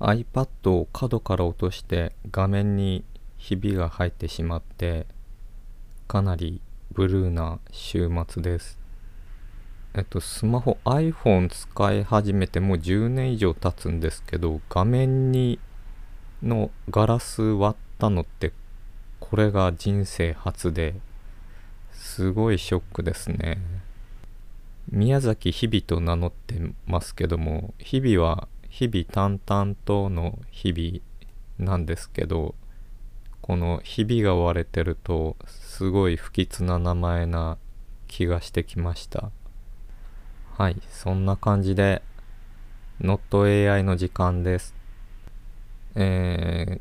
iPad を角から落として画面にひびが入ってしまってかなりブルーな週末です。えっとスマホ iPhone 使い始めてもう10年以上経つんですけど画面にのガラス割ったのってこれが人生初ですごいショックですね。宮崎日々と名乗ってますけども日々は日々淡々との日々なんですけどこの日々が割れてるとすごい不吉な名前な気がしてきました。はいそんな感じで NotAI の時間です。えー、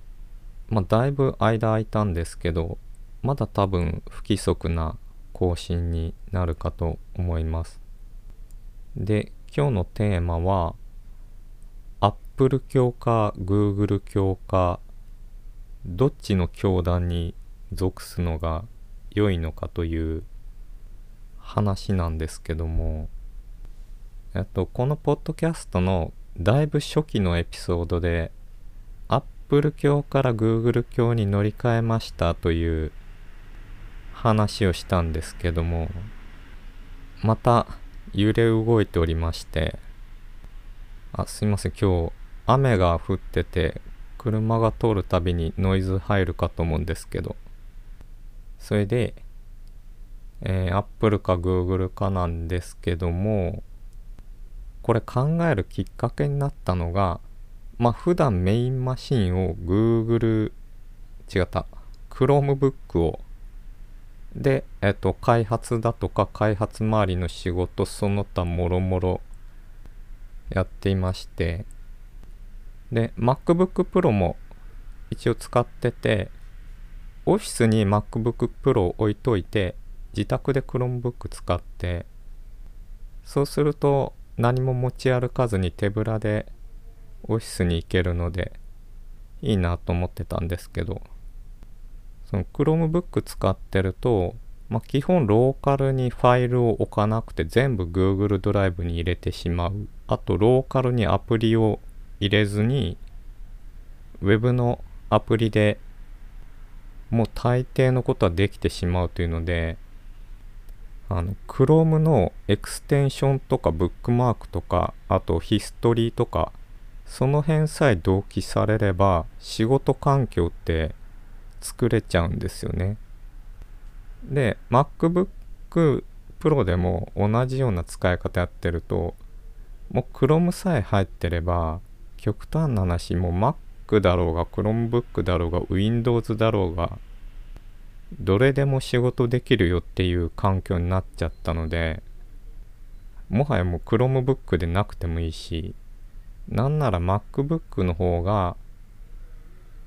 まあだいぶ間空いたんですけどまだ多分不規則な更新になるかと思います。で今日のテーマは Apple 教か Google 教かどっちの教団に属すのが良いのかという話なんですけどもえっとこのポッドキャストのだいぶ初期のエピソードで Apple 教から Google 教に乗り換えましたという話をしたんですけどもまた揺れ動いておりましてあすいません今日雨が降ってて車が通るたびにノイズ入るかと思うんですけど。それで、えー、Apple か Google かなんですけどもこれ考えるきっかけになったのがまあ普段メインマシンを Google 違った Chromebook をで、えっと、開発だとか開発周りの仕事その他もろもろやっていましてで MacBook Pro も一応使っててオフィスに MacBook Pro を置いといて自宅で Chromebook 使ってそうすると何も持ち歩かずに手ぶらでオフィスに行けるのでいいなと思ってたんですけどその Chromebook 使ってると、まあ、基本ローカルにファイルを置かなくて全部 Google ドライブに入れてしまう。あとローカルにアプリを入れずに Web のアプリでもう大抵のことはできてしまうというのであの Chrome のエクステンションとかブックマークとかあとヒストリーとかその辺さえ同期されれば仕事環境って作れちゃうんですよね。で MacBook Pro でも同じような使い方やってるともう Chrome さえ入ってれば極端な話もう Mac だろうが Chromebook だろうが Windows だろうがどれでも仕事できるよっていう環境になっちゃったのでもはやもう Chromebook でなくてもいいしなんなら MacBook の方が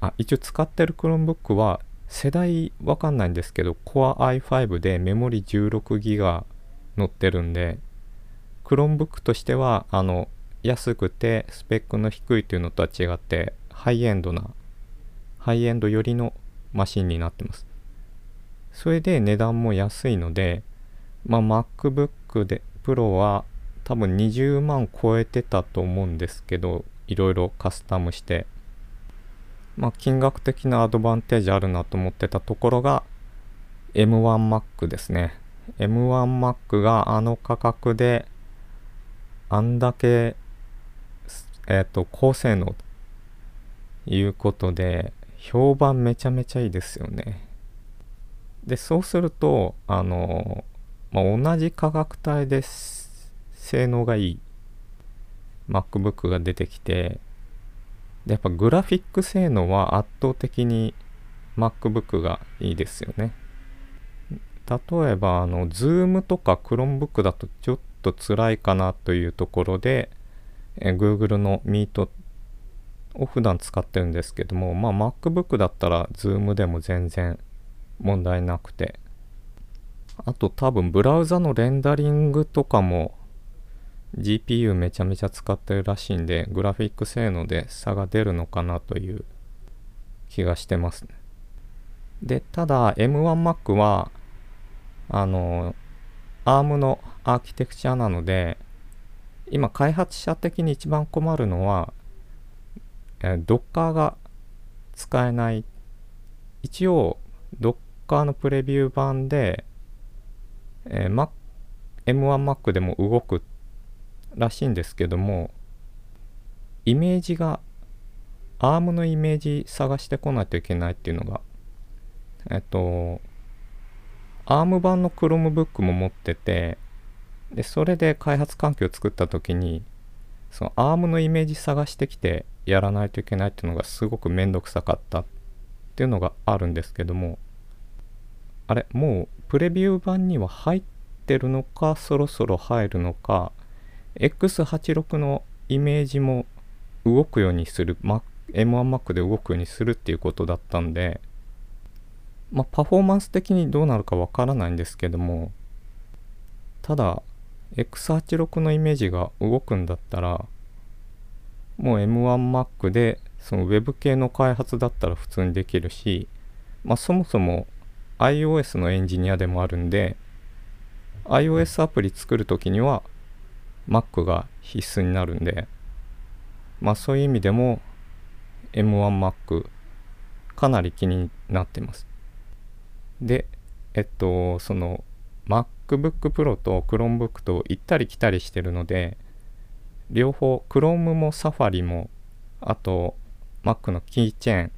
あ一応使ってる Chromebook は世代わかんないんですけど Core i5 でメモリ 16GB 載ってるんで Chromebook としてはあの安くてスペックの低いというのとは違ってハイエンドなハイエンド寄りのマシンになってます。それで値段も安いのでまあ MacBook で Pro は多分20万超えてたと思うんですけどいろいろカスタムして。まあ金額的なアドバンテージあるなと思ってたところが M1Mac ですね。M1Mac があの価格であんだけえっ、と、高性能ということで、評判めちゃめちゃいいですよね。で、そうすると、あの、まあ、同じ価格帯で性能がいい MacBook が出てきて、で、やっぱグラフィック性能は圧倒的に MacBook がいいですよね。例えば、あの、Zoom とか Chromebook だとちょっと辛いかなというところで、え Google の Meet を普段使ってるんですけども、まあ、MacBook だったら Zoom でも全然問題なくて。あと多分ブラウザのレンダリングとかも GPU めちゃめちゃ使ってるらしいんでグラフィック性能で差が出るのかなという気がしてますでただ M1Mac はあの ARM のアーキテクチャなので今開発者的に一番困るのはえー、Docker が使えない。一応 Docker のプレビュー版で、えー、Mac M1Mac でも動くらしいんですけどもイメージが ARM のイメージ探してこないといけないっていうのがえっと ARM 版の Chromebook も持っててでそれで開発環境を作った時にその ARM のイメージ探してきてやらないといけないっていうのがすごくめんどくさかったっていうのがあるんですけどもあれもうプレビュー版には入ってるのかそろそろ入るのか X86 のイメージも動くようにする M1Mac で動くようにするっていうことだったんでまあパフォーマンス的にどうなるかわからないんですけどもただ X86 のイメージが動くんだったらもう M1Mac でその Web 系の開発だったら普通にできるし、まあ、そもそも iOS のエンジニアでもあるんで iOS アプリ作るときには Mac が必須になるんでまあそういう意味でも M1Mac かなり気になってます。でえっとその Mac MacBook Pro と Chromebook と行ったり来たりしてるので両方 Chrome も Safari もあと Mac のキーチェーン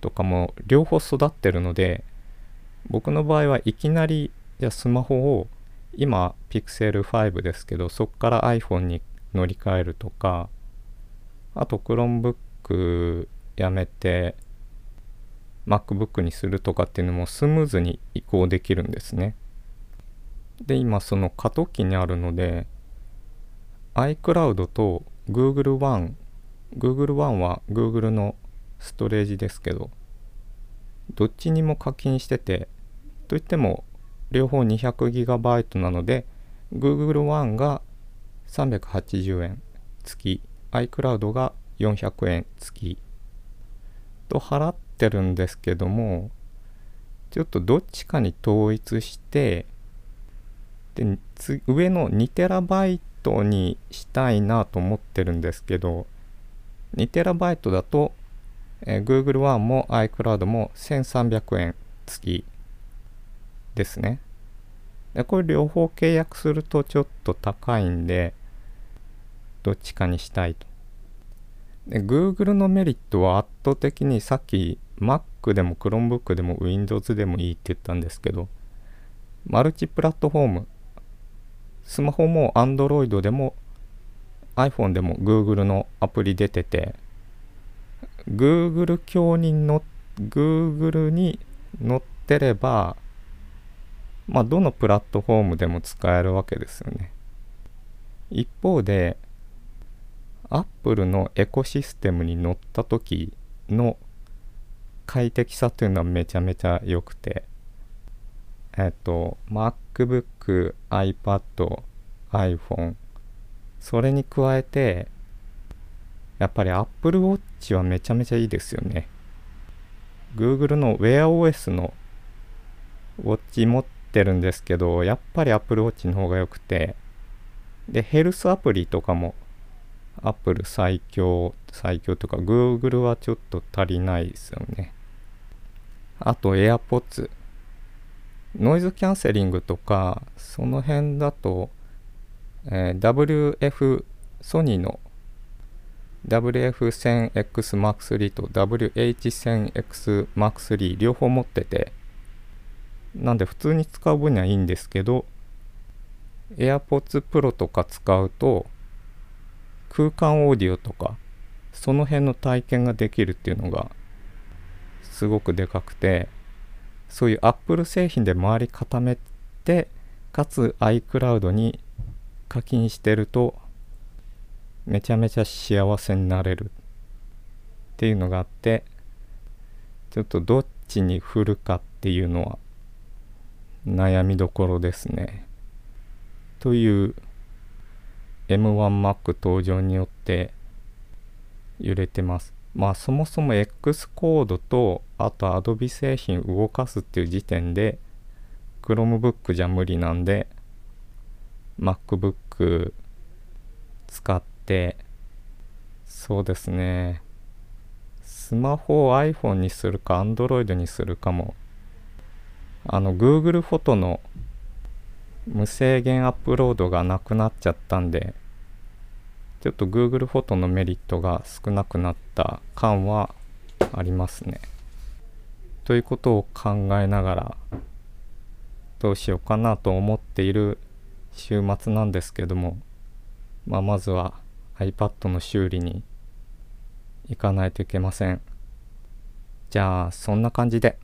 とかも両方育ってるので僕の場合はいきなりじゃスマホを今 Pixel 5ですけどそこから iPhone に乗り換えるとかあと Chromebook やめて MacBook にするとかっていうのもスムーズに移行できるんですね。で今その過渡期にあるので iCloud と Google One Google One は Google のストレージですけどどっちにも課金しててといっても両方 200GB なので Google One が380円月 iCloud が400円月と払ってるんですけどもちょっとどっちかに統一してで上の 2TB にしたいなと思ってるんですけど 2TB だと、えー、Google One も iCloud も1300円月ですね。でこれ両方契約するとちょっと高いんでどっちかにしたいと。で Google のメリットは圧倒的にさっき Mac でも Chromebook でも Windows でもいいって言ったんですけどマルチプラットフォームスマホも Android でも iPhone でも Google のアプリ出てて Google 教にの Google に載ってればまあどのプラットフォームでも使えるわけですよね。一方で Apple のエコシステムに乗った時の快適さというのはめちゃめちゃ良くてえっと MacBook、iPad、iPhone それに加えてやっぱり Apple Watch はめちゃめちゃいいですよね。Google の WearOS のウォッチ持ってるんですけどやっぱり Apple Watch の方が良くてでヘルスアプリとかも Apple 最強最強とか Google はちょっと足りないですよね。あと AirPods ノイズキャンセリングとかその辺だと、えー、WF ソニーの WF1000XMAX3 と WH1000XMAX3 両方持っててなんで普通に使う分にはいいんですけど AirPods Pro とか使うと空間オーディオとかその辺の体験ができるっていうのがすごくでかくてそういう Apple 製品で周り固めてかつ iCloud に課金してるとめちゃめちゃ幸せになれるっていうのがあってちょっとどっちに振るかっていうのは悩みどころですね。という M1Mac 登場によって揺れてます。まあそもそも X コードとあと Adobe 製品動かすっていう時点で Chromebook じゃ無理なんで MacBook 使ってそうですね。スマホを iPhone にするか Android にするかも。あの Google フォトの無制限アップロードがなくなっちゃったんでちょっと Google フォトのメリットが少なくなった感はありますね。ということを考えながらどうしようかなと思っている週末なんですけども、まあ、まずは iPad の修理に行かないといけません。じゃあそんな感じで。